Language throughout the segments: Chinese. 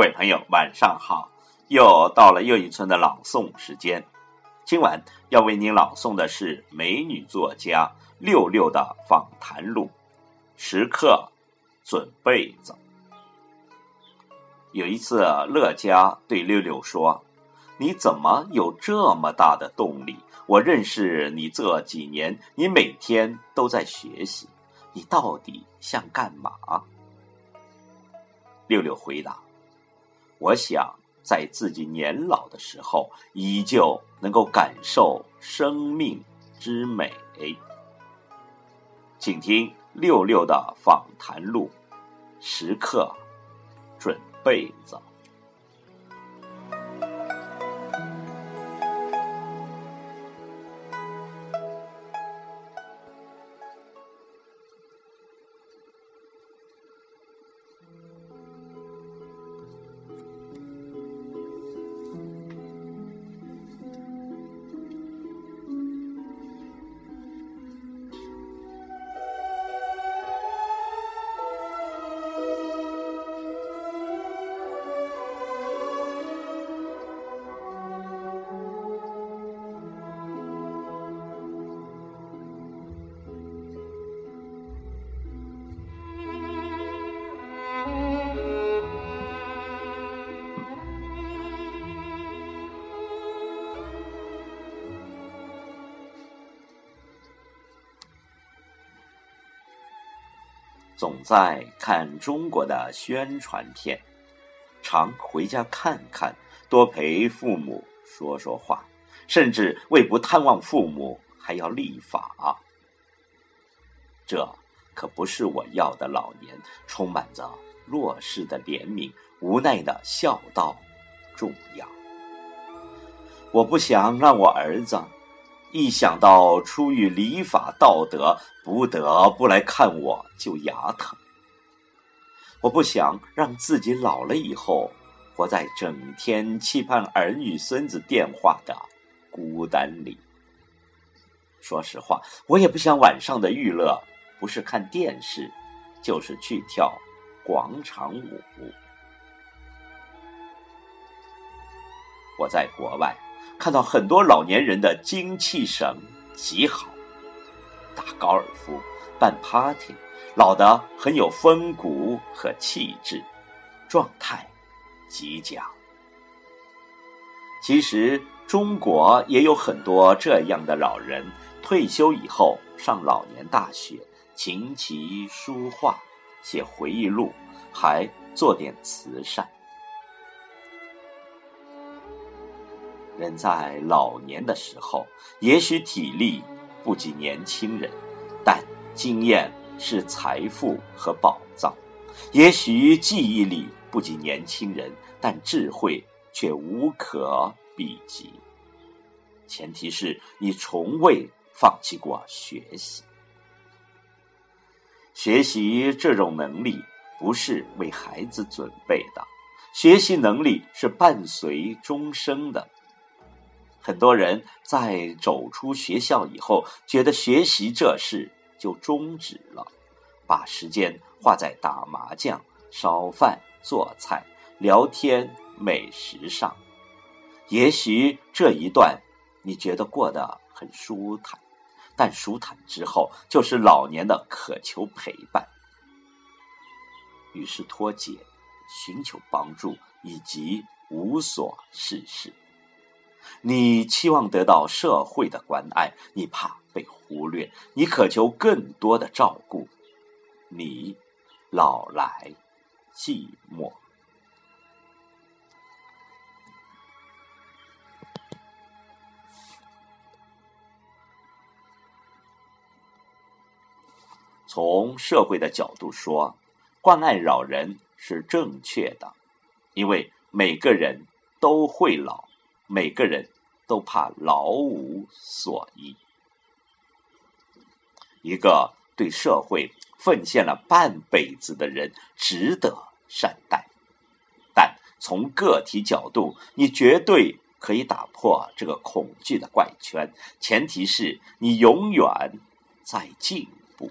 各位朋友，晚上好！又到了又一村的朗诵时间。今晚要为您朗诵的是美女作家六六的访谈录，时刻准备着。有一次，乐嘉对六六说：“你怎么有这么大的动力？我认识你这几年，你每天都在学习，你到底想干嘛？”六六回答。我想在自己年老的时候，依旧能够感受生命之美。请听六六的访谈录，时刻准备着。总在看中国的宣传片，常回家看看，多陪父母说说话，甚至为不探望父母还要立法。这可不是我要的老年，充满着弱势的怜悯，无奈的孝道重要。我不想让我儿子。一想到出于礼法道德不得不来看我就牙疼，我不想让自己老了以后活在整天期盼儿女孙子电话的孤单里。说实话，我也不想晚上的娱乐不是看电视，就是去跳广场舞。我在国外。看到很多老年人的精气神极好，打高尔夫、办 party，老得很有风骨和气质，状态极佳。其实中国也有很多这样的老人，退休以后上老年大学，琴棋书画，写回忆录，还做点慈善。人在老年的时候，也许体力不及年轻人，但经验是财富和宝藏；也许记忆力不及年轻人，但智慧却无可比及。前提是你从未放弃过学习。学习这种能力不是为孩子准备的，学习能力是伴随终生的。很多人在走出学校以后，觉得学习这事就终止了，把时间花在打麻将、烧饭、做菜、聊天、美食上。也许这一段你觉得过得很舒坦，但舒坦之后就是老年的渴求陪伴，于是脱节、寻求帮助以及无所事事。你期望得到社会的关爱，你怕被忽略，你渴求更多的照顾，你老来寂寞。从社会的角度说，关爱老人是正确的，因为每个人都会老。每个人都怕老无所依。一个对社会奉献了半辈子的人，值得善待。但从个体角度，你绝对可以打破这个恐惧的怪圈，前提是你永远在进步。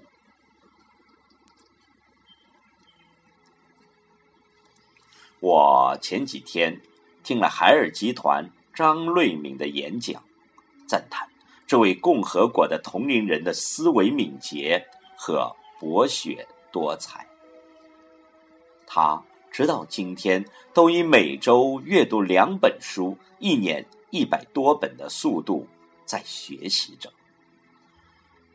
我前几天听了海尔集团张瑞敏的演讲，赞叹这位共和国的同龄人的思维敏捷和博学多才。他直到今天都以每周阅读两本书、一年一百多本的速度在学习着。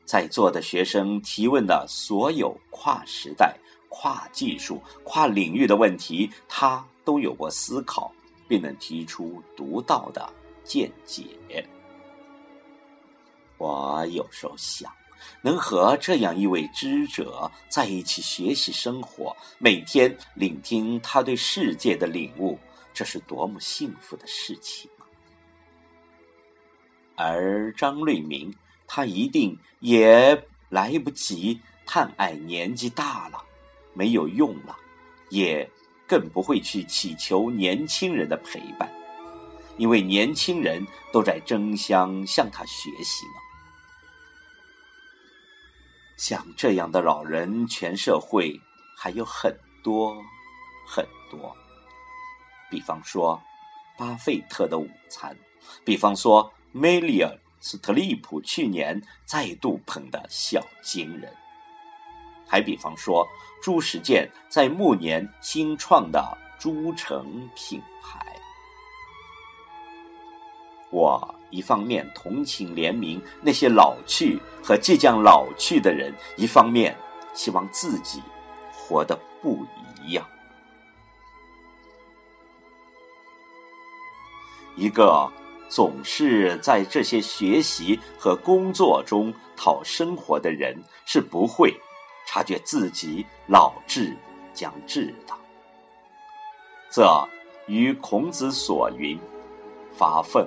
在座的学生提问的所有跨时代。跨技术、跨领域的问题，他都有过思考，并能提出独到的见解。我有时候想，能和这样一位知者在一起学习生活，每天聆听他对世界的领悟，这是多么幸福的事情！而张瑞明，他一定也来不及叹爱年纪大了。没有用了，也更不会去祈求年轻人的陪伴，因为年轻人都在争相向他学习呢。像这样的老人，全社会还有很多很多。比方说，巴菲特的午餐；比方说，梅里尔·斯特利普去年再度捧的小金人。还比方说，朱时健在暮年新创的朱城品牌。我一方面同情怜悯那些老去和即将老去的人，一方面希望自己活得不一样。一个总是在这些学习和工作中讨生活的人，是不会。察觉自己老至将至的，这与孔子所云“发愤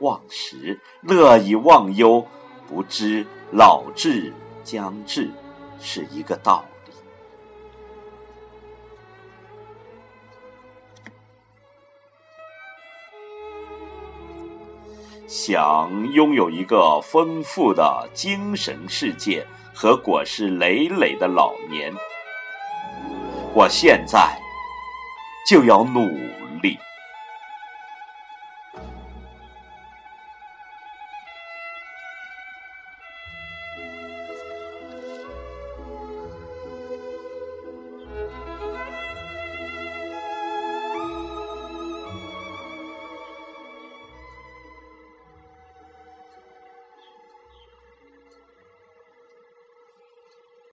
忘食，乐以忘忧，不知老至将至”是一个道理。想拥有一个丰富的精神世界。和果实累累的老年，我现在就要努力。